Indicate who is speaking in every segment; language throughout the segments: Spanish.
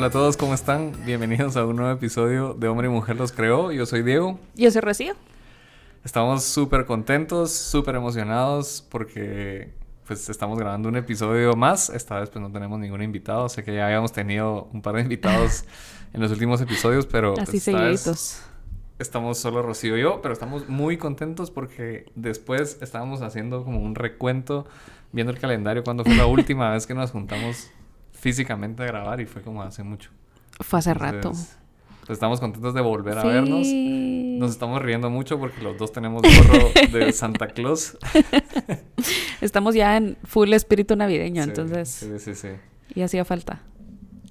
Speaker 1: Hola a todos, ¿cómo están? Bienvenidos a un nuevo episodio de Hombre y Mujer los creó. Yo soy Diego.
Speaker 2: Yo soy Rocío.
Speaker 1: Estamos súper contentos, súper emocionados porque pues estamos grabando un episodio más. Esta vez pues no tenemos ningún invitado. Sé que ya habíamos tenido un par de invitados en los últimos episodios, pero...
Speaker 2: Así
Speaker 1: pues,
Speaker 2: seguiditos.
Speaker 1: Estamos solo Rocío y yo, pero estamos muy contentos porque después estábamos haciendo como un recuento, viendo el calendario, cuando fue la última vez que nos juntamos físicamente a grabar y fue como hace mucho.
Speaker 2: Fue hace rato.
Speaker 1: Pues, estamos contentos de volver a
Speaker 2: Sí.
Speaker 1: vernos. Nos estamos riendo mucho porque los dos tenemos gorro de Santa Claus.
Speaker 2: Estamos ya en full espíritu navideño,
Speaker 1: Sí,
Speaker 2: entonces
Speaker 1: Sí, sí, sí.
Speaker 2: y hacía falta.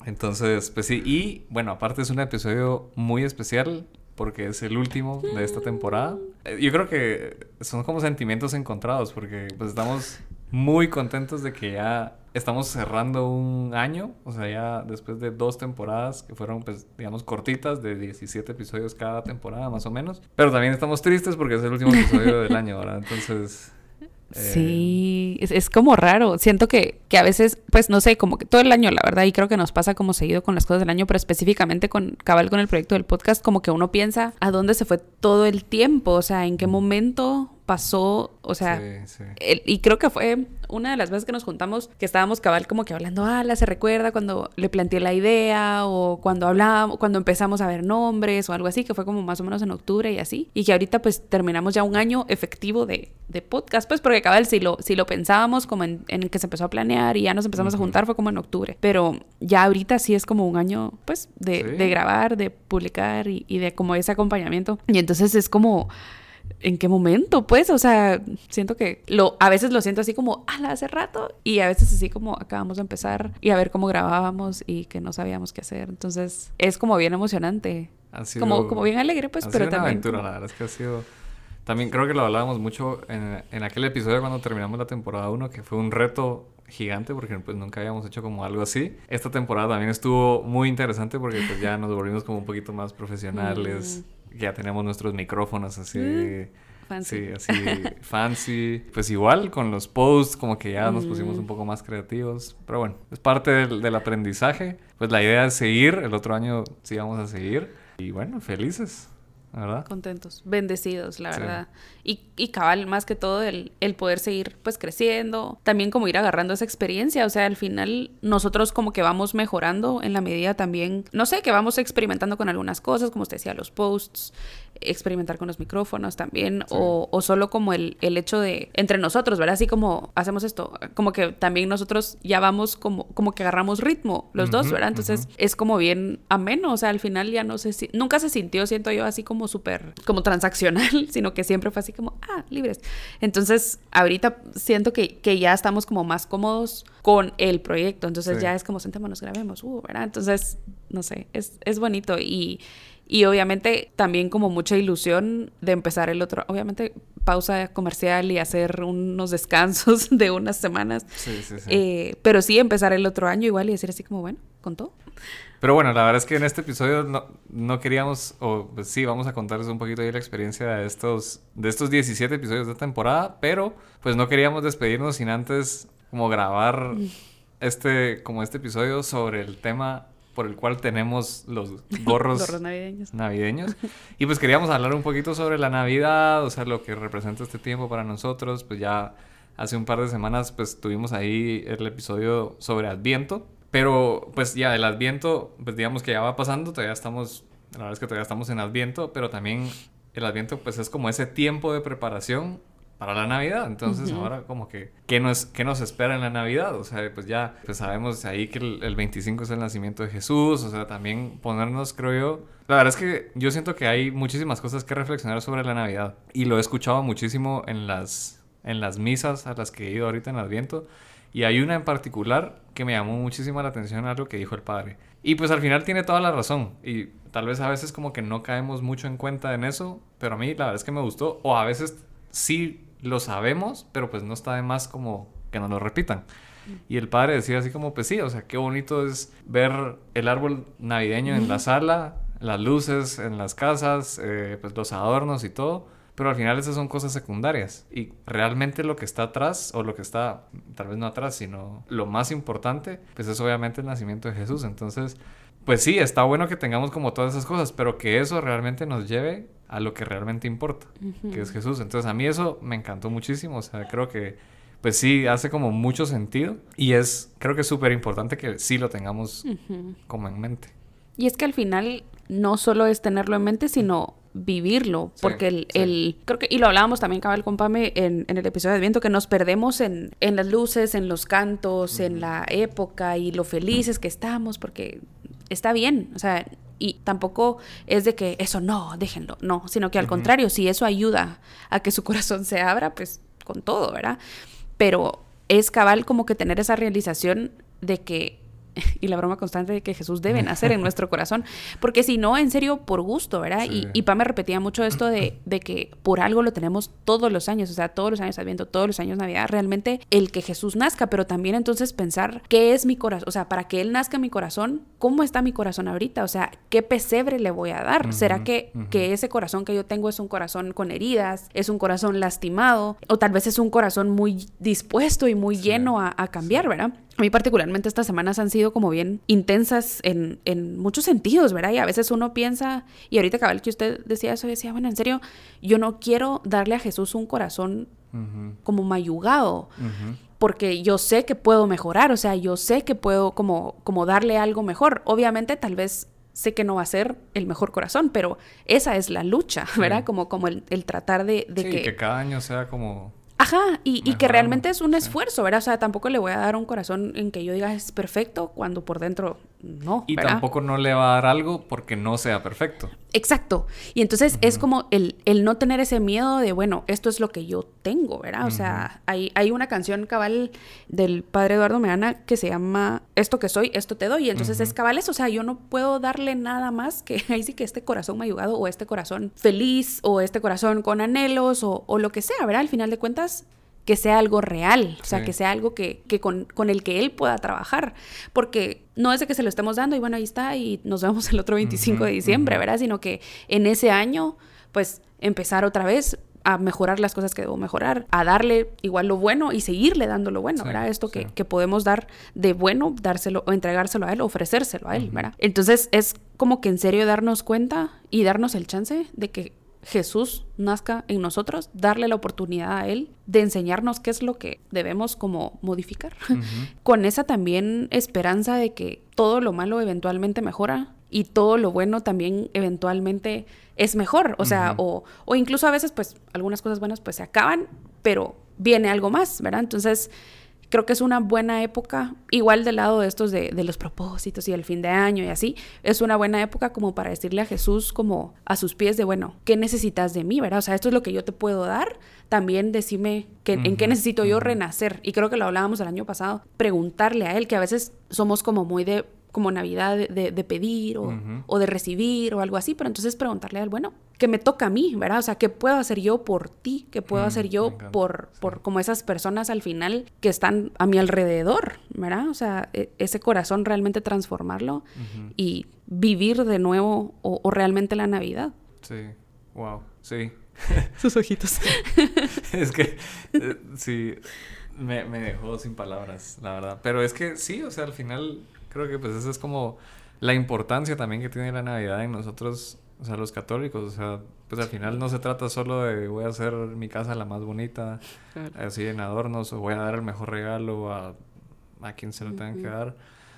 Speaker 1: Entonces, pues sí. Y bueno, aparte es un episodio muy especial porque es el último de esta temporada. Eh, Yo creo que son como sentimientos encontrados porque pues estamos muy contentos de que ya estamos cerrando un año. O sea, ya después de dos temporadas que fueron pues digamos cortitas de 17 episodios cada temporada más o menos. Pero también estamos tristes porque es el último episodio del año, ¿verdad? Entonces... eh,
Speaker 2: Sí, es, es como raro. Siento que, que a veces, pues no sé, como que todo el año, la verdad, y creo que nos pasa como seguido con las cosas del año, pero específicamente con Cabal con el proyecto del podcast, como que uno piensa a dónde se fue todo el tiempo, o sea, en qué momento pasó, o sea,
Speaker 1: sí, sí.
Speaker 2: el- y creo que fue una de las veces que nos juntamos que estábamos cabal como que hablando, ah, la se recuerda cuando le planteé la idea o cuando hablábamos, cuando empezamos a ver nombres o algo así, que fue como más o menos en octubre y así. Y que ahorita pues terminamos ya un año efectivo de, de podcast, pues porque cabal si lo, si lo pensábamos como en, en el que se empezó a planear y ya nos empezamos a juntar fue como en octubre. Pero ya ahorita sí es como un año pues de,
Speaker 1: Sí.
Speaker 2: de grabar, de publicar y, y de como ese acompañamiento. Y entonces es como... ¿En qué momento? Pues, o sea, siento que lo, a veces lo siento así como, ala, hace rato, y a veces así como acabamos de empezar y a ver cómo grabábamos y que no sabíamos qué hacer. Entonces, es como bien emocionante,
Speaker 1: Ha sido-
Speaker 2: como, como bien alegre, pues,
Speaker 1: ha
Speaker 2: pero
Speaker 1: sido una
Speaker 2: también.
Speaker 1: aventura,
Speaker 2: como-
Speaker 1: la verdad es que ha sido... También creo que lo hablábamos mucho en, en aquel episodio cuando terminamos la temporada 1, que fue un reto gigante porque pues nunca habíamos hecho como algo así. Esta temporada también estuvo muy interesante porque pues ya nos volvimos como un poquito más profesionales. Ya tenemos nuestros micrófonos así...
Speaker 2: Mm, fancy.
Speaker 1: Sí, así fancy. Pues igual con los posts como que ya nos pusimos
Speaker 2: Mm.
Speaker 1: un poco más creativos. Pero bueno, es parte del, del aprendizaje. Pues la idea es seguir. El otro año sí vamos a seguir. Y bueno, felices, ¿verdad?
Speaker 2: Contentos, bendecidos, la
Speaker 1: Sí.
Speaker 2: verdad. Y, y cabal, más que todo, el, el poder seguir pues creciendo, también como ir agarrando esa experiencia, o sea, al final nosotros como que vamos mejorando en la medida también, no sé, que vamos experimentando con algunas cosas, como usted decía, los posts, experimentar con los micrófonos también,
Speaker 1: Sí.
Speaker 2: o, o solo como el, el hecho de entre nosotros, ¿verdad? Así como hacemos esto, como que también nosotros ya vamos como, como que agarramos ritmo los dos, ¿verdad? Entonces es como bien ameno, o sea, al final ya no sé si, nunca se sintió, siento yo, así como súper, como transaccional, sino que siempre fue así como, ah, libres. Entonces, ahorita siento que, que ya estamos como más cómodos con el proyecto, entonces
Speaker 1: Sí.
Speaker 2: ya es como, sentémonos, grabemos, uh, ¿verdad? Entonces, no sé, es, es bonito y... Y obviamente también como mucha ilusión de empezar el otro, obviamente pausa comercial y hacer unos descansos de unas semanas,
Speaker 1: Sí, sí, sí.
Speaker 2: eh, pero sí empezar el otro año igual y decir así como, bueno, con todo.
Speaker 1: Pero bueno, la verdad es que en este episodio no, no queríamos, o pues sí, vamos a contarles un poquito ahí la experiencia de estos, de estos 17 episodios de temporada, pero pues no queríamos despedirnos sin antes como grabar este, como este episodio sobre el tema por el cual tenemos los gorros
Speaker 2: Gorros navideños.
Speaker 1: navideños. Y pues queríamos hablar un poquito sobre la Navidad, o sea, lo que representa este tiempo para nosotros. Pues ya hace un par de semanas pues tuvimos ahí el episodio sobre Adviento. Pero pues ya el Adviento, pues digamos que ya va pasando, todavía estamos, la verdad es que todavía estamos en Adviento, pero también el Adviento pues es como ese tiempo de preparación para la Navidad. Entonces
Speaker 2: Ujú.
Speaker 1: ahora como que, ¿qué nos, ¿qué nos espera en la Navidad? O sea, pues ya pues sabemos ahí que el, el 25 es el nacimiento de Jesús. O sea, también ponernos, creo yo... La verdad es que yo siento que hay muchísimas cosas que reflexionar sobre la Navidad. Y lo he escuchado muchísimo en las, en las misas a las que he ido ahorita en Adviento. Y hay una en particular que me llamó muchísimo la atención algo que dijo el padre. Y pues al final tiene toda la razón. Y tal vez a veces como que no caemos mucho en cuenta en eso. Pero a mí la verdad es que me gustó. O a veces sí lo sabemos, pero pues no está de más como que nos lo repitan. Y el padre decía así como, pues sí, o sea, qué bonito es ver el árbol navideño en la sala, las luces en las casas, eh, pues los adornos y todo. Pero al final esas son cosas secundarias. Y realmente lo que está atrás, o lo que está, tal vez no atrás, sino lo más importante, pues es obviamente el nacimiento de Jesús. Entonces, pues sí, está bueno que tengamos como todas esas cosas, pero que eso realmente nos lleve a lo que realmente importa, que es Jesús. Entonces a mí eso me encantó muchísimo, o sea, creo que pues sí, hace como mucho sentido y es, creo que es súper importante que sí lo tengamos como en mente.
Speaker 2: Y es que al final no solo es tenerlo en mente, sino vivirlo, porque el, el, creo que, y lo hablábamos también, cabal, con Pame, en, en el episodio de viento, que nos perdemos en, en las luces, en los cantos, en la época y lo felices que estamos, porque está bien, o sea, y tampoco es de que eso no, déjenlo, no, sino que al contrario, si eso ayuda a que su corazón se abra, pues con todo, ¿verdad? Pero es cabal como que tener esa realización de que y la broma constante de que Jesús debe nacer en nuestro corazón, porque si no, en serio, por gusto, ¿verdad? Y, y Pa me repetía mucho esto de, de, que por algo lo tenemos todos los años, o sea, todos los años Adviento, todos los años Navidad, realmente el que Jesús nazca, pero también entonces pensar qué es mi corazón, o sea, para que Él nazca en mi corazón, ¿cómo está mi corazón ahorita? O sea, ¿qué pesebre le voy a dar? ¿Será que, que ese corazón que yo tengo es un corazón con heridas, es un corazón lastimado, o tal vez es un corazón muy dispuesto y muy lleno a, a cambiar, ¿verdad? A mí particularmente estas semanas han sido como bien intensas en, en, muchos sentidos, ¿verdad? Y a veces uno piensa, y ahorita cabal que usted decía eso, decía, bueno, en serio, yo no quiero darle a Jesús un corazón uh -huh. como mayugado, uh -huh. porque yo sé que puedo mejorar, o sea, yo sé que puedo como, como darle algo mejor. Obviamente tal vez sé que no va a ser el mejor corazón, pero esa es la lucha, ¿verdad? Sí. Como, como el, el tratar de, de
Speaker 1: sí,
Speaker 2: que...
Speaker 1: que cada año sea como
Speaker 2: Ajá, y, y, que realmente es un esfuerzo, ¿verdad? O sea, tampoco le voy a dar un corazón en que yo diga es perfecto cuando por dentro no.
Speaker 1: Y
Speaker 2: ¿verdad?
Speaker 1: tampoco no le va a dar algo porque no sea perfecto.
Speaker 2: Exacto. Y entonces uh -huh. es como el, el, no tener ese miedo de, bueno, esto es lo que yo tengo, ¿verdad? O uh -huh. sea, hay, hay una canción cabal del padre Eduardo Meana que se llama Esto que soy, esto te doy. Y entonces uh -huh. es cabal eso. O sea, yo no puedo darle nada más que ahí sí que este corazón mayugado o este corazón feliz o este corazón con anhelos o, o lo que sea, ¿verdad? Al final de cuentas, que sea algo real, o sea, sí. que sea algo que, que con, con, el que él pueda trabajar, porque no es de que se lo estemos dando y bueno, ahí está y nos vemos el otro 25 uh -huh, de diciembre, uh -huh. ¿verdad? Sino que en ese año, pues empezar otra vez a mejorar las cosas que debo mejorar, a darle igual lo bueno y seguirle dando lo bueno, sí, ¿verdad? Esto que, que, podemos dar de bueno, dárselo o entregárselo a él, ofrecérselo a él, uh -huh. ¿verdad? Entonces es como que en serio darnos cuenta y darnos el chance de que Jesús nazca en nosotros, darle la oportunidad a Él de enseñarnos qué es lo que debemos como modificar. Uh -huh. Con esa también esperanza de que todo lo malo eventualmente mejora y todo lo bueno también eventualmente es mejor. O sea, uh -huh. o, o incluso a veces pues algunas cosas buenas pues se acaban, pero viene algo más, ¿verdad? Entonces creo que es una buena época, igual del lado de estos de, de, los propósitos y el fin de año y así, es una buena época como para decirle a Jesús como a sus pies de, bueno, ¿qué necesitas de mí, verdad? O sea, esto es lo que yo te puedo dar, también decime que, uh -huh, en qué necesito yo renacer. Y creo que lo hablábamos el año pasado, preguntarle a él, que a veces somos como muy de como Navidad de, de, de pedir o, uh -huh. o, de recibir o algo así, pero entonces preguntarle al bueno, ¿qué me toca a mí, verdad? O sea, ¿qué puedo hacer yo por ti? ¿Qué puedo -huh. hacer yo por, sí. por como esas personas al final que están a mi alrededor, verdad? O sea, e ese corazón realmente transformarlo uh -huh. y vivir de nuevo o, o realmente la Navidad.
Speaker 1: Sí, wow, sí.
Speaker 2: Sus ojitos.
Speaker 1: es que, eh, sí, me, me dejó sin palabras, la verdad. Pero es que sí, o sea, al final creo que pues esa es como la importancia también que tiene la Navidad en nosotros, o sea, los católicos, o sea, pues al final no se trata solo de voy a hacer mi casa la más bonita, claro. así en adornos, o voy a dar el mejor regalo a, a quien se lo tengan uh -huh. que dar.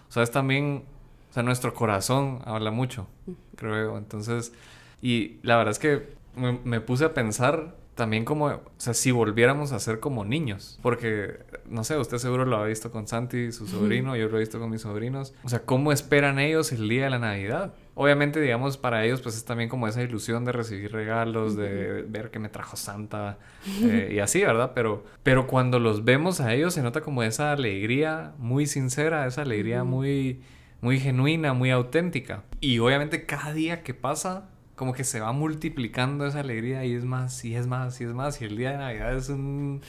Speaker 1: O sea, es también, o sea, nuestro corazón habla mucho, creo. Entonces, y la verdad es que me, me puse a pensar también como, o sea, si volviéramos a ser como niños, porque, no sé, usted seguro lo ha visto con Santi, su sobrino, yo lo he visto con mis sobrinos, o sea, ¿cómo esperan ellos el día de la Navidad? Obviamente, digamos, para ellos, pues es también como esa ilusión de recibir regalos, de ver que me trajo Santa eh, y así, ¿verdad? Pero, pero cuando los vemos a ellos se nota como esa alegría muy sincera, esa alegría muy, muy genuina, muy auténtica. Y obviamente cada día que pasa como que se va multiplicando esa alegría y es más, y es más, y es más. Y el día de Navidad es un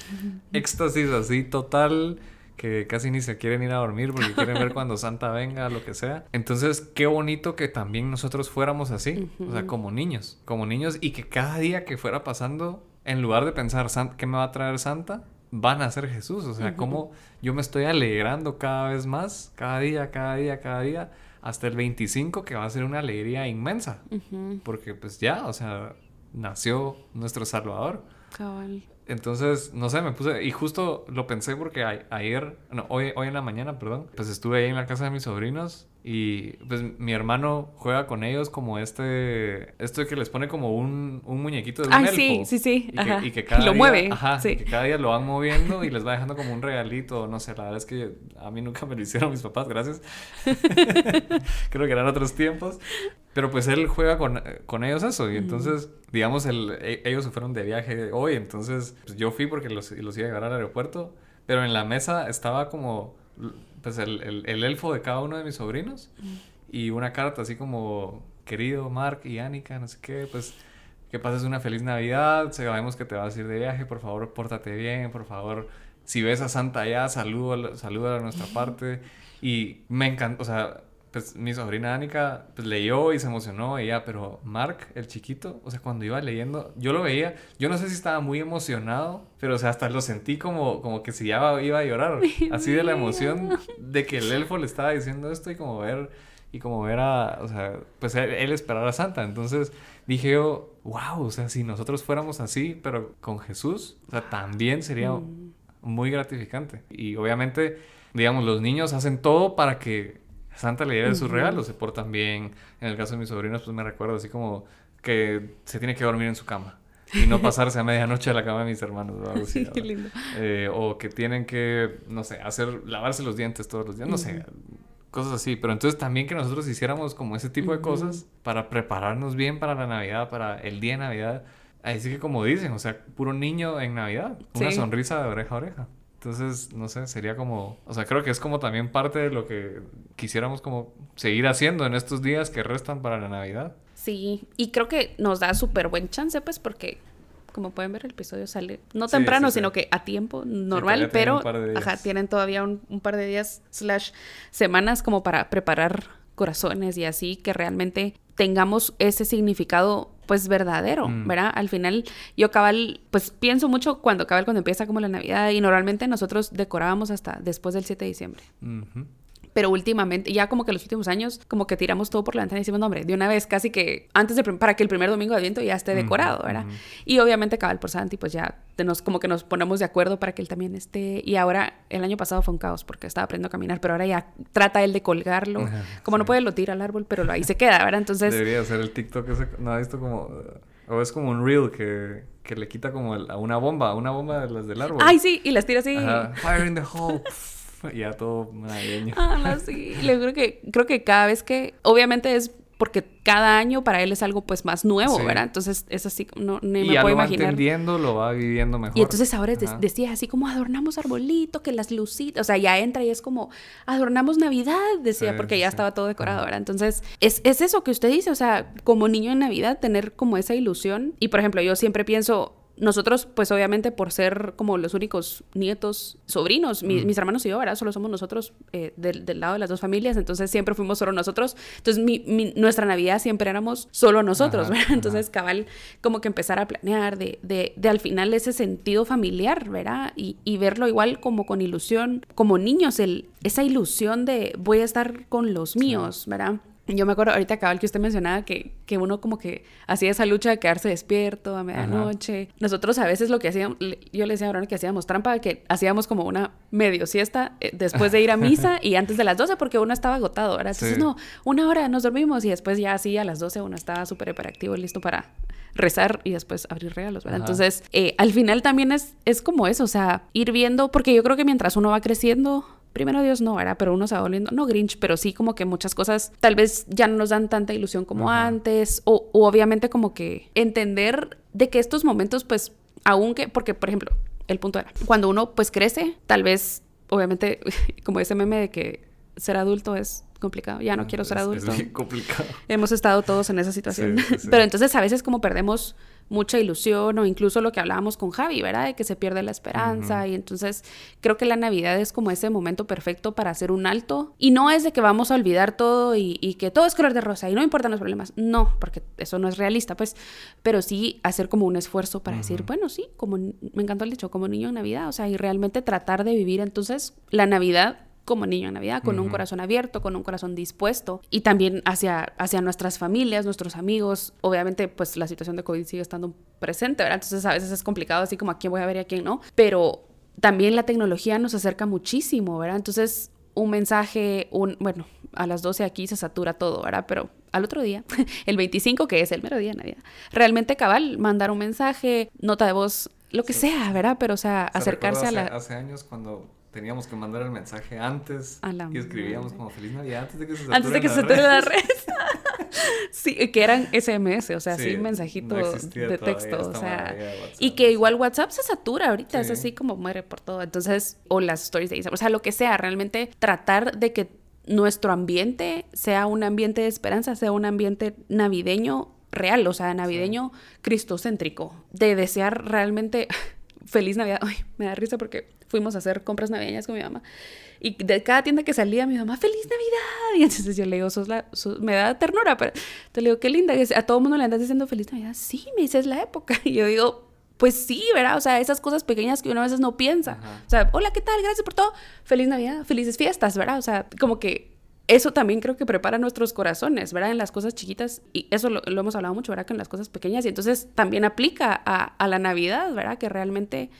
Speaker 1: éxtasis así total que casi ni se quieren ir a dormir porque quieren ver cuando Santa venga, lo que sea. Entonces, qué bonito que también nosotros fuéramos así, uh -huh. o sea, como niños, como niños y que cada día que fuera pasando, en lugar de pensar, ¿qué me va a traer Santa? van a ser Jesús, o sea, cómo yo me estoy alegrando cada vez más, cada día, cada día, cada día, hasta el 25 que va a ser una alegría inmensa, porque pues ya, o sea, nació nuestro Salvador. Cabal. Entonces, no sé, me puse, y justo lo pensé porque ayer, no, hoy, hoy en la mañana, perdón, pues estuve ahí en la casa de mis sobrinos y pues mi hermano juega con ellos como este, esto que les pone como un, un muñequito de un
Speaker 2: Ay, sí, sí, sí.
Speaker 1: Y, Que, y que cada lo mueve. Ajá, que cada día lo van moviendo y les va dejando como un regalito, no sé, la verdad es que a mí nunca me lo hicieron mis papás, gracias. Creo que eran otros tiempos. Pero pues él juega con, con ellos eso y entonces, digamos, el, e, ellos se fueron de viaje hoy, entonces pues, yo fui porque los, los iba a llevar al aeropuerto, pero en la mesa estaba como pues el, el, el, elfo de cada uno de mis sobrinos y una carta así como, querido Mark y Annika, no sé qué, pues que pases una feliz Navidad, sabemos que te vas a ir de viaje, por favor pórtate bien, por favor, si ves a Santa allá, saluda, saluda a nuestra parte y me encantó, o sea, pues mi sobrina Anika pues, leyó y se emocionó ella, pero Mark, el chiquito, o sea, cuando iba leyendo, yo lo veía, yo no sé si estaba muy emocionado, pero o sea, hasta lo sentí como, como que si ya iba a llorar, así de la emoción de que el elfo le estaba diciendo esto y como ver, y como ver a, o sea, pues él, esperar a Santa, entonces dije yo, wow, o sea, si nosotros fuéramos así, pero con Jesús, o sea, también sería mm. muy gratificante. Y obviamente, digamos, los niños hacen todo para que Santa le lleva sus regalos, se portan bien. En el caso de mis sobrinos, pues me recuerdo así como que se tiene que dormir en su cama y no pasarse a medianoche a la cama de mis hermanos o algo así. Qué lindo. Eh, o que tienen que, no sé, hacer, lavarse los dientes todos los días, no sé, cosas así. Pero entonces también que nosotros hiciéramos como ese tipo de cosas para prepararnos bien para la Navidad, para el día de Navidad. Así que como dicen, o sea, puro niño en Navidad, una sonrisa de oreja a oreja. Entonces, no sé, sería como, o sea, creo que es como también parte de lo que quisiéramos como seguir haciendo en estos días que restan para la Navidad.
Speaker 2: Sí, y creo que nos da súper buen chance, pues, porque como pueden ver, el episodio sale no temprano, sino que a tiempo normal, pero ajá, tienen todavía un, un, par de días slash semanas como para preparar corazones y así que realmente tengamos ese significado pues verdadero, mm. ¿verdad? Al final yo cabal, pues pienso mucho cuando cabal cuando empieza como la Navidad y normalmente nosotros decorábamos hasta después del 7 de diciembre pero últimamente, ya como que los últimos años, como que tiramos todo por la ventana y decimos, no, hombre, de una vez casi que antes de, para que el primer domingo de Adviento ya esté decorado, ¿verdad? Y obviamente cabal por Santi, pues ya nos, como que nos ponemos de acuerdo para que él también esté. Y ahora, el año pasado fue un caos porque estaba aprendiendo a caminar, pero ahora ya trata él de colgarlo. como no puede, lo tira al árbol, pero ahí se queda, ¿verdad? Entonces...
Speaker 1: Debería ser el TikTok ese, no, visto como... O es como un reel que, que le quita como a una bomba, una bomba de las del árbol.
Speaker 2: Ay, sí, y las tira así.
Speaker 1: Fire in the hole. ya todo navideño.
Speaker 2: Ah, sí. Le creo que, creo que cada vez que, obviamente es porque cada año para él es algo pues más nuevo, ¿verdad? Entonces es así, no ni me puedo imaginar.
Speaker 1: lo va entendiendo, lo va viviendo mejor.
Speaker 2: Y entonces ahora decía así como adornamos arbolito, que las lucitas, o sea, ya entra y es como adornamos Navidad, decía, porque ya estaba todo decorado, ¿verdad? Entonces es, es eso que usted dice, o sea, como niño en Navidad tener como esa ilusión. Y por ejemplo, yo siempre pienso, nosotros, pues obviamente por ser como los únicos nietos, sobrinos, mis hermanos y yo, ¿verdad? Solo somos nosotros eh, del, lado de las dos familias, entonces siempre fuimos solo nosotros. Entonces mi, nuestra Navidad siempre éramos solo nosotros, ¿verdad? Entonces cabal, como que empezar a planear de, de, de al final ese sentido familiar, ¿verdad? Y, y, verlo igual como con ilusión, como niños, el, esa ilusión de voy a estar con los míos, ¿verdad? Yo me acuerdo ahorita cabal que usted mencionaba que, que uno como que hacía esa lucha de quedarse despierto a medianoche. Nosotros a veces lo que hacíamos, yo le decía a Abraham que hacíamos trampa, que hacíamos como una medio siesta eh, después de ir a misa y antes de las 12 porque uno estaba agotado, ¿verdad? Entonces, no, una hora nos dormimos y después ya así a las 12 uno estaba súper hiperactivo, listo para rezar y después abrir regalos, ¿verdad? Entonces, eh, al final también es, es como eso, o sea, ir viendo, porque yo creo que mientras uno va creciendo, primero Dios no, era, pero uno se va volviendo, no Grinch, pero sí como que muchas cosas tal vez ya no nos dan tanta ilusión como antes, o, obviamente como que entender de que estos momentos, pues, aunque, porque por ejemplo, el punto era, cuando uno pues crece, tal vez, obviamente, como ese meme de que ser adulto es complicado. Ya no quiero ser adulto.
Speaker 1: Es bien complicado.
Speaker 2: Hemos estado todos en esa situación.
Speaker 1: Sí, sí, sí.
Speaker 2: Pero entonces a veces como perdemos mucha ilusión o incluso lo que hablábamos con Javi, ¿verdad? De que se pierde la esperanza y entonces creo que la Navidad es como ese momento perfecto para hacer un alto y no es de que vamos a olvidar todo y, y que todo es color de rosa y no importan los problemas, no, porque eso no es realista, pues, pero sí hacer como un esfuerzo para decir, bueno, sí, como me encantó el dicho, como niño en Navidad, o sea, y realmente tratar de vivir entonces la Navidad como niño en Navidad, con un corazón abierto, con un corazón dispuesto y también hacia, hacia nuestras familias, nuestros amigos. Obviamente, pues la situación de COVID sigue estando presente, ¿verdad? Entonces a veces es complicado, así como a quién voy a ver y a quién no, pero también la tecnología nos acerca muchísimo, ¿verdad? Entonces, un mensaje, un, bueno, a las 12 aquí se satura todo, ¿verdad? Pero al otro día, el 25, que es el mero día de Navidad, realmente cabal, mandar un mensaje, nota de voz, lo que
Speaker 1: Sí.
Speaker 2: sea, ¿verdad? Pero, o sea,
Speaker 1: O sea,
Speaker 2: acercarse a la...
Speaker 1: hace años cuando teníamos que mandar el mensaje antes y escribíamos
Speaker 2: madre.
Speaker 1: como Feliz Navidad antes de que se
Speaker 2: Antes de que se
Speaker 1: saturen
Speaker 2: sature la
Speaker 1: las
Speaker 2: red. sí, que eran SMS, o sea, sí,
Speaker 1: Sí,
Speaker 2: mensajito
Speaker 1: no
Speaker 2: de texto, o sea, y que igual WhatsApp se satura ahorita, es
Speaker 1: Sí.
Speaker 2: así como muere por todo. Entonces, o las stories de Instagram, o sea, lo que sea, realmente tratar de que nuestro ambiente sea un ambiente de esperanza, sea un ambiente navideño real, o sea, navideño cristocéntrico, de desear realmente feliz Navidad. Ay, me da risa porque fuimos a hacer compras navideñas con mi mamá y de cada tienda que salía mi mamá, feliz Navidad. Y entonces yo le digo, sos la, sos- me da ternura, pero te le digo, qué linda, que a todo mundo le andas diciendo feliz Navidad. Sí, me dice, es la época. Y yo digo, pues sí, ¿verdad? O sea, esas cosas pequeñas que uno a veces no piensa.
Speaker 1: Ajá.
Speaker 2: O sea, hola, ¿qué tal? Gracias por todo. Feliz Navidad, felices fiestas, ¿verdad? O sea, como que eso también creo que prepara nuestros corazones, ¿verdad? En las cosas chiquitas, y eso lo, lo hemos hablado mucho, ¿verdad? Que en las cosas pequeñas, y entonces también aplica a, a la Navidad, ¿verdad? Que realmente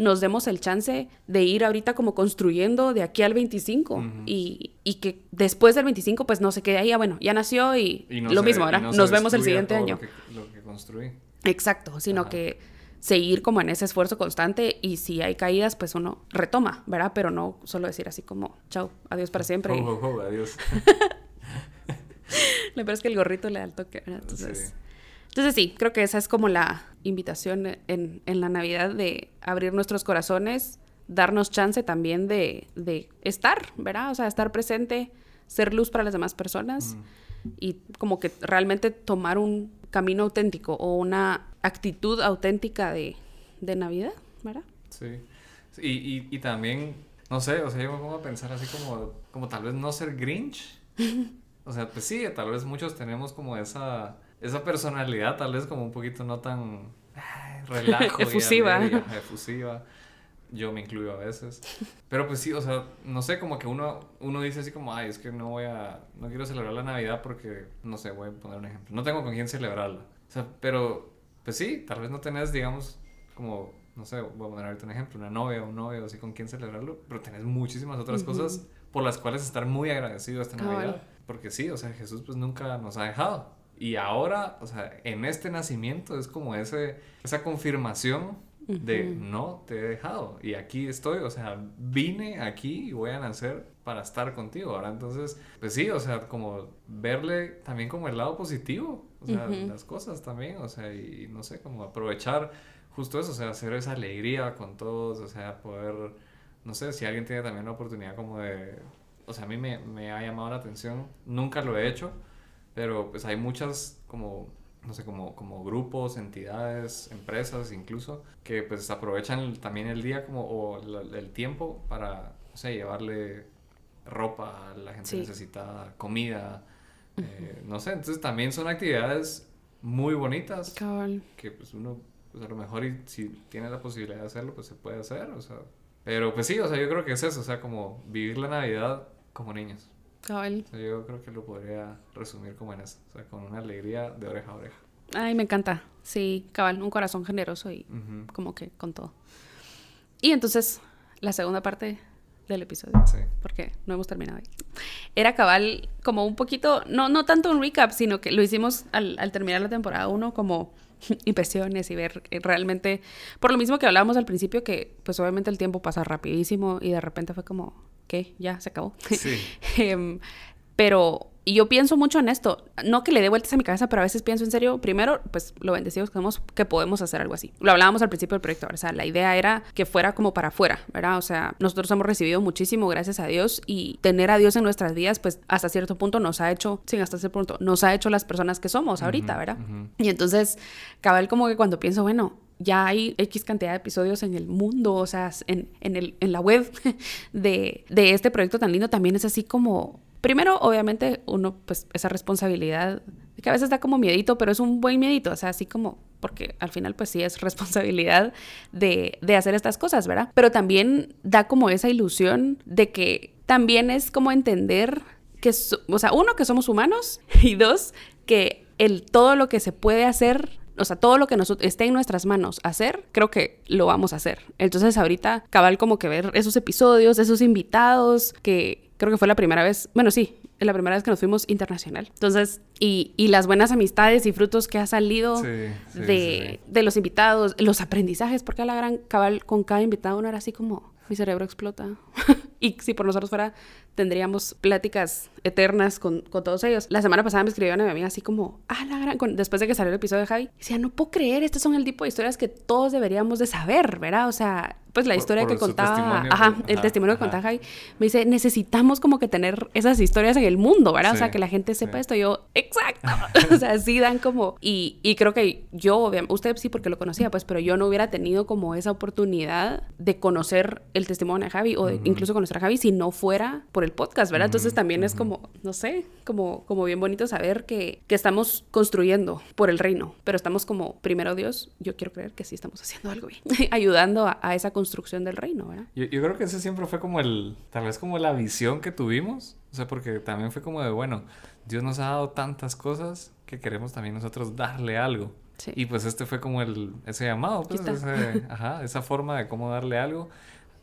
Speaker 2: nos demos el chance de ir ahorita como construyendo de aquí al 25
Speaker 1: Ujú.
Speaker 2: y, y que después del 25 pues no se quede ahí, ah, bueno, ya nació y,
Speaker 1: Y no
Speaker 2: lo
Speaker 1: se-
Speaker 2: mismo, ¿verdad?
Speaker 1: no
Speaker 2: Nos vemos el siguiente año.
Speaker 1: Lo que, lo que construí.
Speaker 2: Exacto, sino
Speaker 1: Ajá.
Speaker 2: que seguir como en ese esfuerzo constante y si hay caídas, pues uno retoma, ¿verdad? Pero no solo decir así como, chao, adiós para siempre.
Speaker 1: ho, ho, adiós.
Speaker 2: Lo peor es que el gorrito le da el toque, ¿verdad? Entonces,
Speaker 1: Sí.
Speaker 2: Entonces sí, creo que esa es como la invitación en, en la Navidad de abrir nuestros corazones, darnos chance también de, de estar, ¿verdad? O sea, estar presente, ser luz para las demás personas
Speaker 1: Mm.
Speaker 2: y como que realmente tomar un camino auténtico o una actitud auténtica de, de Navidad, ¿verdad?
Speaker 1: Sí. Sí, Y, y, y también, no sé, o sea, yo me pongo a pensar así como, como tal vez no ser Grinch. O sea, pues sí, tal vez muchos tenemos como esa, esa personalidad, tal vez como un poquito no tan ay, relajo. y
Speaker 2: Efusiva.
Speaker 1: ajá, efusiva. Yo me incluyo a veces. Pero pues sí, o sea, no sé, como que uno, uno dice así como, ay, es que no voy a, no quiero celebrar la Navidad porque, no sé, voy a poner un ejemplo. No tengo con quién celebrarla. O sea, pero, pues sí, tal vez no tenés, digamos, como, no sé, voy a poner ahorita un ejemplo, una novia o un novio así con quien celebrarlo, pero tenés muchísimas otras cosas por las cuales estar muy agradecido esta. Navidad. Porque sí, o sea, Jesús pues nunca nos ha dejado. Y ahora, o sea, en este nacimiento es como ese, esa confirmación de
Speaker 2: Ujú.
Speaker 1: no te he dejado y aquí estoy, o sea, vine aquí y voy a nacer para estar contigo. Ahora entonces, pues sí, o sea, como verle también como el lado positivo, o sea,
Speaker 2: Ujú.
Speaker 1: las cosas también, o sea, y no sé, como aprovechar justo eso, o sea, hacer esa alegría con todos, o sea, poder, no sé, si alguien tiene también la oportunidad como de, o sea, a mí me, me ha llamado la atención, nunca lo he hecho, pero pues hay muchas como, no sé, como, como grupos, entidades, empresas incluso, que pues aprovechan el- también el día como, o la- el tiempo para, no sé, llevarle ropa a la gente
Speaker 2: Sí.
Speaker 1: necesitada, comida, eh, no sé, entonces también son actividades muy bonitas
Speaker 2: Cabal.
Speaker 1: que pues uno, pues a lo mejor y si tiene la posibilidad de hacerlo, pues se puede hacer, o sea, pero pues sí, o sea, yo creo que es eso, o sea, como vivir la Navidad como niños.
Speaker 2: Cabal.
Speaker 1: Yo creo que lo podría resumir como en eso, o sea, con una alegría de oreja a oreja.
Speaker 2: Ay, me encanta. Sí, cabal, un corazón generoso y como que con todo. Y entonces, la segunda parte del episodio,
Speaker 1: Sí.
Speaker 2: porque no hemos terminado ahí. Era cabal como un poquito, no, no tanto un recap, sino que lo hicimos al, al terminar la temporada 1 como impresiones y ver eh, realmente, por lo mismo que hablábamos al principio, que pues obviamente el tiempo pasa rapidísimo y de repente fue como, ¿qué? Ya se acabó.
Speaker 1: Sí.
Speaker 2: Em, pero y yo pienso mucho en esto. No que le dé vueltas a mi cabeza, pero a veces pienso en serio. Primero, pues lo bendecidos que somos que podemos hacer algo así. Lo hablábamos al principio del proyecto, o sea, la idea era que fuera como para afuera, ¿verdad? O sea, nosotros hemos recibido muchísimo, gracias a Dios, y tener a Dios en nuestras vidas, pues hasta cierto punto nos ha hecho, sí, hasta ese punto, nos ha hecho las personas que somos ahorita, ¿verdad? Y entonces, cabal, como que cuando pienso, bueno, ya hay X cantidad de episodios en el mundo, o sea, en, en, el, en la web de, de este proyecto tan lindo, también es así como primero, obviamente, uno, pues, esa responsabilidad, que a veces da como miedito, pero es un buen miedito, o sea, así como, porque al final, pues sí, es responsabilidad de, de hacer estas cosas, ¿verdad? Pero también da como esa ilusión de que también es como entender que, o sea, uno, que somos humanos, y dos, que el, todo lo que se puede hacer o sea, todo lo que nos, esté en nuestras manos hacer, creo que lo vamos a hacer. Entonces ahorita cabal como que ver esos episodios, esos invitados, que creo que fue la primera vez, bueno, sí, la primera vez que nos fuimos internacional. Entonces, y, y las buenas amistades y frutos que ha salido de, sí. de, los invitados, los aprendizajes, porque a la gran cabal con cada invitado no era así como mi cerebro explota. y si por nosotros fuera, tendríamos pláticas eternas con, con, todos ellos. La semana pasada me escribieron a mi amiga así como, ah, la gran, con, después de que salió el episodio de Javi, decía, no puedo creer, estos son el tipo de historias que todos deberíamos de saber, ¿verdad? O sea, pues la historia por, por que contaba, ajá, el ajá, testimonio que contaba Javi, me dice, necesitamos como que tener esas historias en el mundo, ¿verdad? Sí, o sea, que la gente sepa sí. esto. Yo, exacto. o sea, sí dan como, y, y creo que yo, obviamente, usted sí porque lo conocía, pues, pero yo no hubiera tenido como esa oportunidad de conocer el testimonio de Javi o de, uh -huh. incluso conocer a Javi si no fuera por el podcast, ¿verdad? Uh -huh. Entonces también uh -huh. es como, no sé, como, como bien bonito saber que, que estamos construyendo por el reino, pero estamos como, primero Dios, yo quiero creer que sí estamos haciendo algo bien, ayudando a, a esa construcción del reino, ¿verdad?
Speaker 1: Yo, yo, creo que ese siempre fue como el, tal vez como la visión que tuvimos, o sea, porque también fue como de, bueno, Dios nos ha dado tantas cosas que queremos también nosotros darle algo. Sí. Y pues este fue como el, ese llamado, pues, ese, ajá, esa forma de cómo darle algo.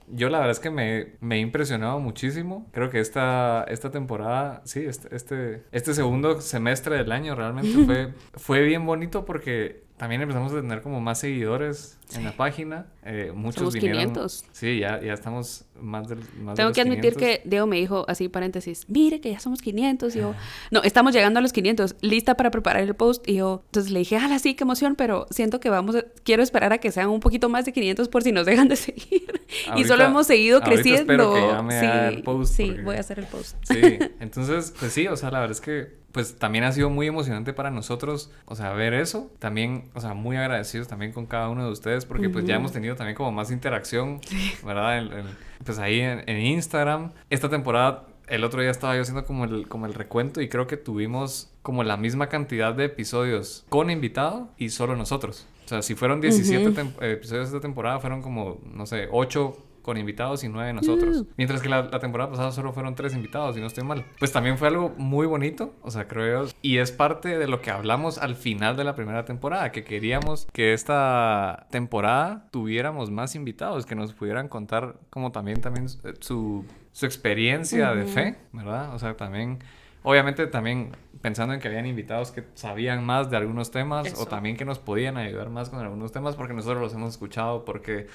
Speaker 1: Yo la verdad es que me, me he impresionado muchísimo. Creo que esta, esta temporada, sí, este, este, este segundo semestre del año realmente fue, fue bien bonito porque también empezamos a tener como más seguidores sí. en la página. Eh, muchos
Speaker 2: Somos
Speaker 1: vinieron.
Speaker 2: 500.
Speaker 1: Sí, ya, ya estamos más del. Más
Speaker 2: Tengo
Speaker 1: de
Speaker 2: que admitir
Speaker 1: 500.
Speaker 2: que Diego me dijo, así paréntesis, mire que ya somos 500. Y yo, no, estamos llegando a los 500, lista para preparar el post. Y yo, entonces le dije, ah, sí, qué emoción, pero siento que vamos, a, quiero esperar a que sean un poquito más de 500 por si nos dejan de seguir. Ahorita, y solo hemos seguido creciendo.
Speaker 1: Espero que ya me
Speaker 2: sí,
Speaker 1: el post
Speaker 2: sí, porque... voy a hacer el post.
Speaker 1: Sí, entonces, pues sí, o sea, la verdad es que pues también ha sido muy emocionante para nosotros, o sea, ver eso. También, o sea, muy agradecidos también con cada uno de ustedes porque uh -huh. pues ya hemos tenido también como más interacción. ¿verdad? Pues ahí en, en, Instagram. Esta temporada, el otro día estaba yo haciendo como el, como el recuento y creo que tuvimos como la misma cantidad de episodios con invitado y solo nosotros. O sea, si fueron 17 uh -huh. episodios de esta temporada, fueron como, no sé, 8 con invitados y nueve nosotros. Mm. Mientras que la, la, temporada pasada solo fueron tres invitados, y no estoy mal. Pues también fue algo muy bonito, o sea, creo yo. Y es parte de lo que hablamos al final de la primera temporada, que queríamos que esta temporada tuviéramos más invitados, que nos pudieran contar como también, también su, su experiencia uh -huh. de fe, ¿verdad? O sea, también... Obviamente también pensando en que habían invitados que sabían más de algunos temas Eso. o también que nos podían ayudar más con algunos temas porque nosotros los hemos escuchado, porque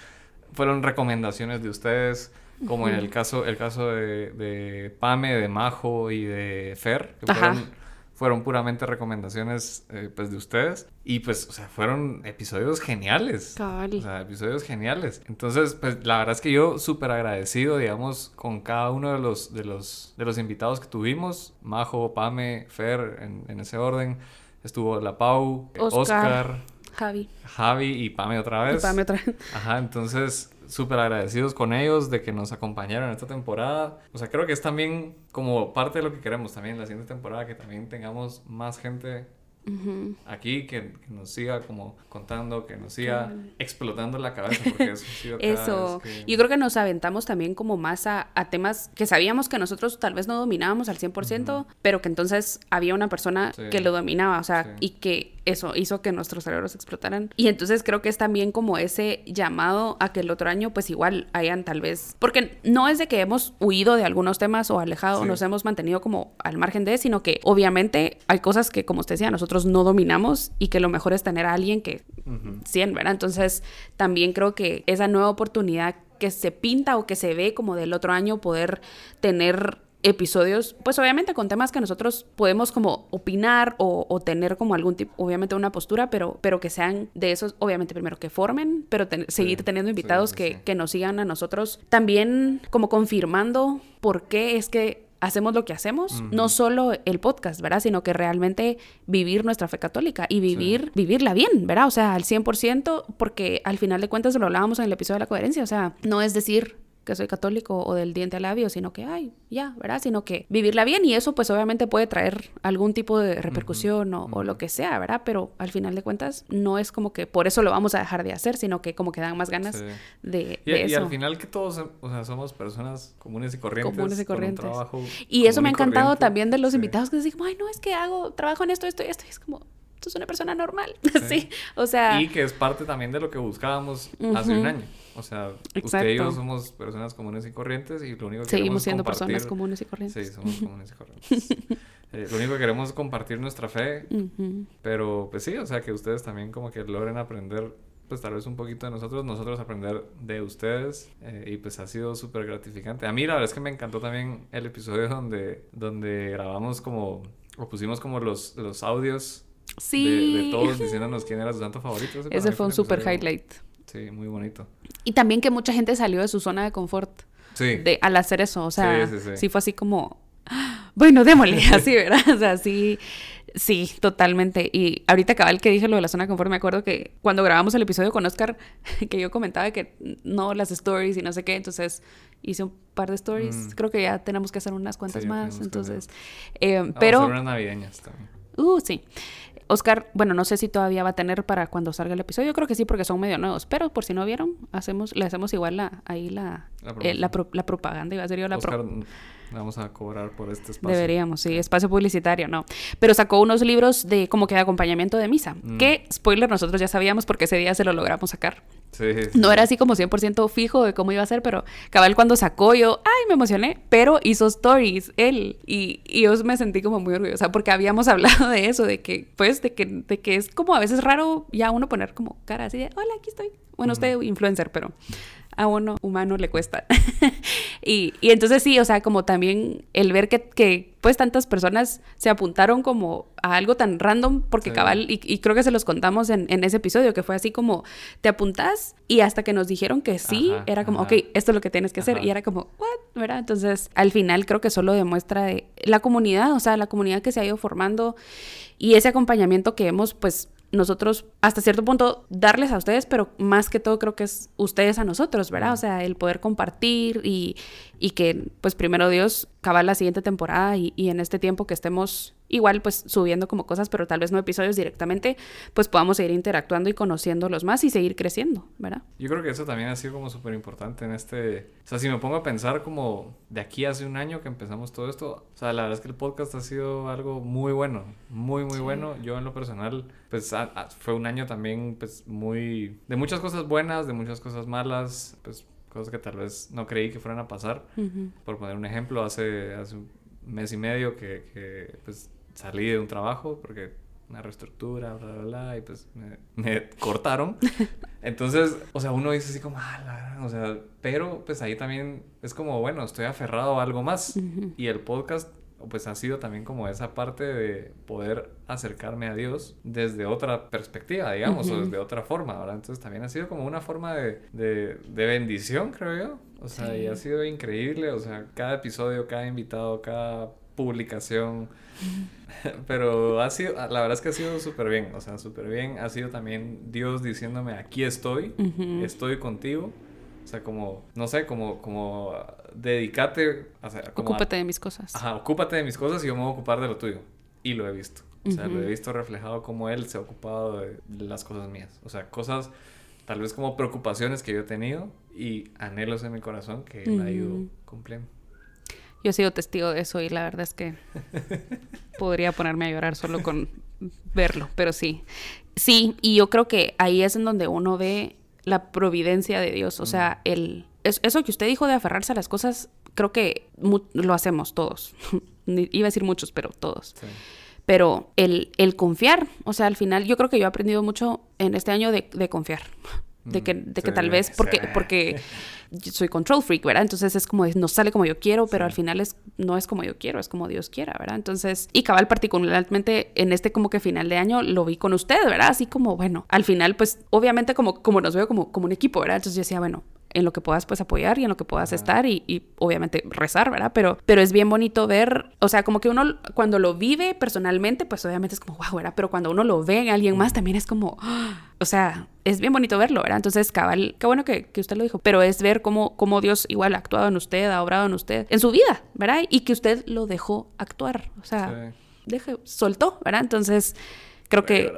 Speaker 1: fueron recomendaciones de ustedes, como uh -huh. en el caso, el caso de, de, Pame, de Majo y de Fer, que fueron, fueron, puramente recomendaciones eh, pues de ustedes. Y pues, o sea, fueron episodios geniales.
Speaker 2: Cabal.
Speaker 1: O sea, episodios geniales. Entonces, pues la verdad es que yo súper agradecido, digamos, con cada uno de los, de los, de los invitados que tuvimos. Majo, Pame, Fer, en, en ese orden. Estuvo la Pau, Oscar, Oscar
Speaker 2: Javi.
Speaker 1: Javi y Pame otra vez.
Speaker 2: Y Pame otra vez.
Speaker 1: Ajá, entonces súper agradecidos con ellos de que nos acompañaron esta temporada. O sea, creo que es también como parte de lo que queremos también la siguiente temporada, que también tengamos más gente Uh -huh. aquí que, que, nos siga como contando, que nos siga uh -huh. explotando la cabeza, porque eso ha sido
Speaker 2: Eso,
Speaker 1: que...
Speaker 2: yo creo que nos aventamos también como más a, a, temas que sabíamos que nosotros tal vez no dominábamos al 100%, uh -huh. pero que entonces había una persona sí. que lo dominaba, o sea, sí. y que eso hizo que nuestros cerebros explotaran. Y entonces creo que es también como ese llamado a que el otro año pues igual hayan tal vez, porque no es de que hemos huido de algunos temas o alejado, sí. nos hemos mantenido como al margen de, sino que obviamente hay cosas que como usted decía, nosotros no dominamos y que lo mejor es tener a alguien que uh -huh. 100, ¿verdad? Entonces también creo que esa nueva oportunidad que se pinta o que se ve como del otro año poder tener episodios, pues obviamente con temas que nosotros podemos como opinar o, tener como algún tipo, obviamente una postura, pero, pero que sean de esos, obviamente primero que formen, pero seguir teniendo invitados que, que nos sigan a nosotros, también como confirmando por qué es que hacemos lo que hacemos, no solo el podcast, ¿verdad? Sino que realmente vivir nuestra fe católica y vivir, vivirla bien, ¿verdad? O sea, al 100%, porque al final de cuentas lo hablábamos en el episodio de la coherencia, o sea, no es decir, que soy católico o del diente al labio, sino que, ay, ya, ¿verdad? Sino que vivirla bien y eso pues obviamente puede traer algún tipo de repercusión o, lo que sea, ¿verdad? Pero al final de cuentas no es como que por eso lo vamos a dejar de hacer, sino que como que dan más ganas de,
Speaker 1: y,
Speaker 2: eso.
Speaker 1: Y al final que todos, o sea, somos personas comunes y corrientes.
Speaker 2: Comunes y corrientes. y eso me ha encantado también de los invitados que dicen, ay, no, es que hago, trabajo en esto, esto y esto. Y es como, tú eres una persona normal. Sí. o sea.
Speaker 1: Y que es parte también de lo que buscábamos hace un año. O sea, usted y yo somos personas comunes y corrientes y lo único que
Speaker 2: Seguimos siendo personas comunes y corrientes.
Speaker 1: Sí, somos comunes y corrientes. Eh, lo único que queremos es compartir nuestra fe. Pero, pues sí, o sea, que ustedes también como que logren aprender pues tal vez un poquito de nosotros, nosotros aprender de ustedes eh, y pues ha sido súper gratificante. A mí la verdad es que me encantó también el episodio donde, donde grabamos como, o pusimos como los, los audios
Speaker 2: Sí.
Speaker 1: De, todos diciéndonos quién era su santo favorito.
Speaker 2: Ese, fue un super highlight.
Speaker 1: Sí, muy bonito.
Speaker 2: Y también que mucha gente salió de su zona de confort.
Speaker 1: Sí.
Speaker 2: De, al hacer eso. O sea, sí, fue así como. Bueno, démosle, así, ¿verdad? O sea, sí. Sí, totalmente. Y ahorita cabal que dije lo de la zona de confort, me acuerdo que cuando grabamos el episodio con Oscar, que yo comentaba que no las stories y no sé qué, entonces hice un par de stories. Mm. Creo que ya tenemos que hacer unas cuantas más. Entonces, eh, pero...
Speaker 1: Vamos a unas navideñas también.
Speaker 2: Uh, sí. Oscar, bueno, no sé si todavía va a tener para cuando salga el episodio. Yo creo que sí, porque son medio nuevos. Pero por si no vieron, hacemos, le hacemos igual la, ahí la, la, eh, propaganda. Iba a ser yo la
Speaker 1: Oscar, Vamos a cobrar por este espacio.
Speaker 2: Deberíamos, sí, espacio publicitario, no. Pero sacó unos libros de como que de acompañamiento de misa. Mm. Que, spoiler, nosotros ya sabíamos porque ese día se lo logramos sacar.
Speaker 1: Sí,
Speaker 2: No era así como 100% fijo de cómo iba a ser, pero cabal cuando sacó yo, ay, me emocioné, pero hizo stories él y, y yo me sentí como muy orgullosa porque habíamos hablado de eso, de que, pues, de que, de que es como a veces raro ya uno poner como cara así de, hola, aquí estoy. Bueno, usted influencer, pero a uno humano le cuesta. y, y, entonces sí, o sea, como también el ver que, que, pues tantas personas se apuntaron como a algo tan random, porque cabal, y, creo que se los contamos en, en, ese episodio, que fue así como, te apuntas y hasta que nos dijeron que sí, era como, ok, esto es lo que tienes que hacer, y era como, what, ¿verdad? Entonces, al final creo que solo demuestra de la comunidad, o sea, la comunidad que se ha ido formando y ese acompañamiento que hemos, pues, nosotros hasta cierto punto darles a ustedes, pero más que todo creo que es ustedes a nosotros, ¿verdad? O sea, el poder compartir y, y que pues primero Dios cabal la siguiente temporada y, y, en este tiempo que estemos igual pues subiendo como cosas, pero tal vez no episodios directamente, pues podamos seguir interactuando y conociéndolos más y seguir creciendo, ¿verdad?
Speaker 1: Yo creo que eso también ha sido como súper importante en este, o sea, si me pongo a pensar como de aquí hace un año que empezamos todo esto, o sea, la verdad es que el podcast ha sido algo muy bueno, muy, muy bueno. Yo en lo personal, pues fue un año también pues muy, de muchas cosas buenas, de muchas cosas malas, pues cosas que tal vez no creí que fueran a pasar. Por poner un ejemplo, hace, hace un mes y medio que, que pues salí de un trabajo porque una reestructura, bla, bla, bla, y pues me, cortaron. Entonces, o sea, uno dice así como, ah, la, o sea, pero pues ahí también es como, bueno, estoy aferrado a algo más. Y el podcast pues ha sido también como esa parte de poder acercarme a Dios desde otra perspectiva, digamos, o desde otra forma, ¿verdad? Entonces también ha sido como una forma de, de, bendición, creo yo. O sea, y ha sido increíble, o sea, cada episodio, cada invitado, cada publicación. Pero ha sido, la verdad es que ha sido súper bien, o sea, súper bien. Ha sido también Dios diciéndome, aquí estoy, estoy contigo. O sea, como, no sé, como, como, dedícate. O sea,
Speaker 2: ocúpate de mis cosas.
Speaker 1: Ajá, ocúpate de mis cosas y yo me voy a ocupar de lo tuyo. Y lo he visto. O sea, lo he visto reflejado como él se ha ocupado de, las cosas mías. O sea, cosas, tal vez como preocupaciones que yo he tenido y anhelos en mi corazón que él ha ido cumpliendo.
Speaker 2: Yo he sido testigo de eso y la verdad es que podría ponerme a llorar solo con verlo, pero sí. Sí, y yo creo que ahí es en donde uno ve la providencia de Dios. O sea, el, eso que usted dijo de aferrarse a las cosas, creo que lo hacemos todos. Iba a decir muchos, pero todos. Pero el, el, confiar, o sea, al final yo creo que yo he aprendido mucho en este año de, confiar. De que,
Speaker 1: Mm,
Speaker 2: de que
Speaker 1: sí,
Speaker 2: tal vez, porque,
Speaker 1: sí.
Speaker 2: porque yo soy control freak, ¿verdad? Entonces es como, no sale como yo quiero, pero
Speaker 1: Sí.
Speaker 2: al final es, no es como yo quiero, es como Dios quiera, ¿verdad? Entonces, y cabal particularmente en este como que final de año lo vi con usted, ¿verdad? Así como, bueno, al final pues obviamente como, como nos veo como, como un equipo, ¿verdad? Entonces yo decía, bueno, en lo que puedas pues apoyar y en lo que puedas
Speaker 1: Ajá.
Speaker 2: estar y, y obviamente rezar, ¿verdad? Pero, pero es bien bonito ver, o sea, como que uno cuando lo vive personalmente, pues obviamente es como, wow, ¿verdad? Pero cuando uno lo ve en alguien más también es como, o sea, es bien bonito verlo, ¿verdad? Entonces, cabal, qué bueno que, que usted lo dijo, pero es ver cómo, cómo Dios igual ha actuado en usted, ha obrado en usted, en su vida, ¿verdad? Y que usted lo dejó actuar, o sea,
Speaker 1: Sí.
Speaker 2: deje, soltó, ¿verdad? Entonces, creo que...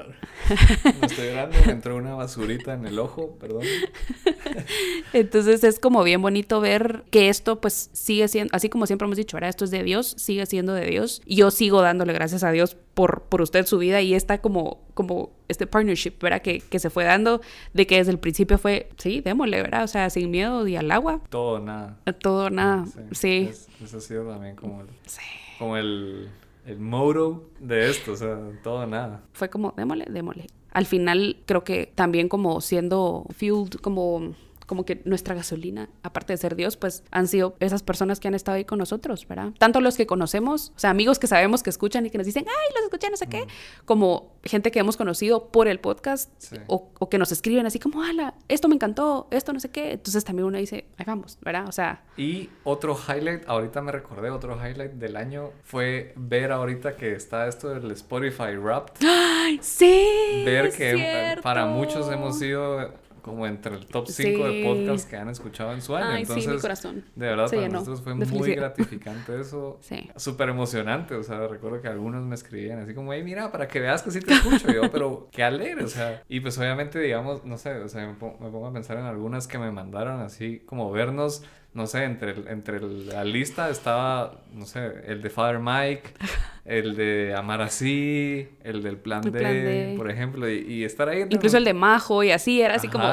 Speaker 1: No estoy llorando, me entró una basurita en el ojo, perdón.
Speaker 2: Entonces es como bien bonito ver que esto pues sigue siendo, así como siempre hemos dicho, ¿verdad? Esto es de Dios, sigue siendo de Dios. Yo sigo dándole gracias a Dios por, por usted su vida y esta como, como este partnership, ¿verdad? Que, que se fue dando, de que desde el principio fue, sí, démosle, ¿verdad? O sea, sin miedo y al agua,
Speaker 1: Todo, nada.
Speaker 2: todo, nada. Sí.
Speaker 1: es- eso ha sido también como el,
Speaker 2: Sí.
Speaker 1: como el, el motto de esto, o sea, todo, nada.
Speaker 2: Fue como, démosle, démosle. Al final creo que también como siendo fueled, como como que nuestra gasolina, aparte de ser Dios, pues han sido esas personas que han estado ahí con nosotros, ¿verdad? Tanto los que conocemos, o sea, amigos que sabemos que escuchan y que nos dicen, ay, los escuché, no sé qué, como gente que hemos conocido por el podcast
Speaker 1: Sí.
Speaker 2: o, o que nos escriben así como, ala, esto me encantó, esto no sé qué. Entonces también uno dice, ahí vamos, ¿verdad? O sea,
Speaker 1: Y otro highlight, ahorita me recordé, otro highlight del año fue ver ahorita que está esto del Spotify Wrapped.
Speaker 2: ¡ay, sí!
Speaker 1: ver que eh,
Speaker 2: cierto.
Speaker 1: para muchos hemos sido como entre el top 5
Speaker 2: Sí.
Speaker 1: de podcasts que han escuchado en su año.
Speaker 2: Ay,
Speaker 1: Entonces,
Speaker 2: sí, mi corazón.
Speaker 1: de verdad,
Speaker 2: se
Speaker 1: para
Speaker 2: llenó
Speaker 1: nosotros fue
Speaker 2: de
Speaker 1: muy
Speaker 2: felicidad.
Speaker 1: gratificante eso.
Speaker 2: Sí.
Speaker 1: Súper emocionante, o sea, recuerdo que algunos me escribían así como, hey, mira, para que veas que sí te escucho Y yo, pero qué alegre, o sea, y pues obviamente, digamos, no sé, o sea, me pongo a pensar en algunas que me mandaron así como vernos, no sé, entre, el- entre el- la lista estaba, no sé, el de Father Mike, el de Amar así, el del Plan,
Speaker 2: El
Speaker 1: D,
Speaker 2: Plan D.
Speaker 1: por ejemplo, y, y estar ahí. entre
Speaker 2: Incluso el de Majo y así, era así como,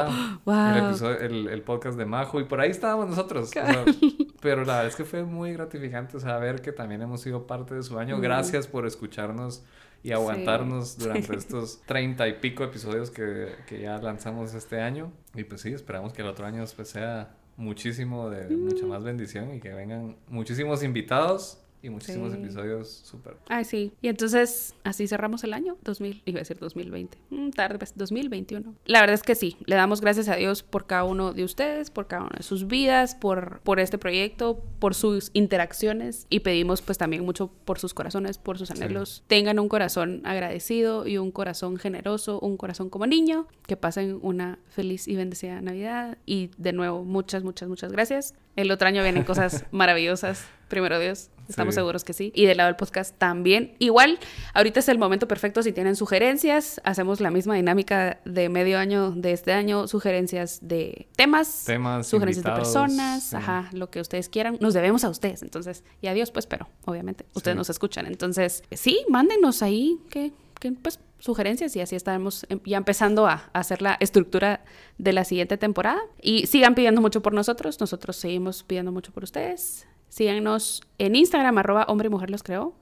Speaker 2: wow.
Speaker 1: El, episodio- el, el podcast de Majo y por ahí estábamos nosotros. o sea, pero la verdad es que fue muy gratificante saber que también hemos sido parte de su año.
Speaker 2: Mm.
Speaker 1: Gracias por escucharnos y aguantarnos durante estos treinta y pico episodios que, que ya lanzamos este año. Y pues sí, esperamos que el otro año pues, sea muchísimo de
Speaker 2: Mm.
Speaker 1: mucha más bendición y que vengan muchísimos invitados y muchísimos
Speaker 2: Sí.
Speaker 1: episodios súper.
Speaker 2: Ay, sí. Y entonces, así cerramos el año 2000, iba a decir 2020. Mm, tarde, pues 2021. La verdad es que sí, le damos gracias a Dios por cada uno de ustedes, por cada una de sus vidas, por, por este proyecto, por sus interacciones y pedimos pues también mucho por sus corazones, por sus
Speaker 1: Sí.
Speaker 2: anhelos. Tengan un corazón agradecido y un corazón generoso, un corazón como niño. Que pasen una feliz y bendecida Navidad. Y de nuevo, muchas, muchas, muchas gracias. El otro año vienen cosas maravillosas. Primero Dios. Estamos
Speaker 1: Sí.
Speaker 2: seguros que sí. Y del lado del podcast también. Igual, ahorita es el momento perfecto si tienen sugerencias. Hacemos la misma dinámica de medio año de este año. Sugerencias de temas.
Speaker 1: Temas,
Speaker 2: Sugerencias de personas.
Speaker 1: sí.
Speaker 2: Ajá, lo que ustedes quieran. Nos debemos a ustedes. Entonces, y a Dios, pues, pero obviamente ustedes
Speaker 1: Sí.
Speaker 2: nos escuchan. Entonces, sí, mándenos ahí que, que, pues sugerencias y así estaremos em- ya empezando a hacer la estructura de la siguiente temporada. Y sigan pidiendo mucho por nosotros. Nosotros seguimos pidiendo mucho por ustedes. Síganos en Instagram, arroba hombre y mujer los creó.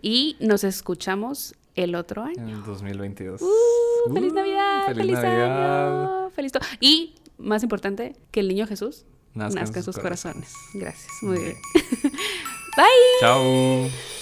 Speaker 2: Y nos escuchamos el otro año.
Speaker 1: En el 2022.
Speaker 2: Uh, ¡Feliz
Speaker 1: Uh,
Speaker 2: Navidad!
Speaker 1: ¡Feliz
Speaker 2: ¡Feliz,
Speaker 1: Navidad!
Speaker 2: año! ¡Feliz todo! Y, más importante, que el niño Jesús
Speaker 1: Nazca
Speaker 2: nazca, en sus
Speaker 1: sus
Speaker 2: corazones. Gracias. Muy
Speaker 1: Bien.
Speaker 2: bien. Bye.
Speaker 1: Chao.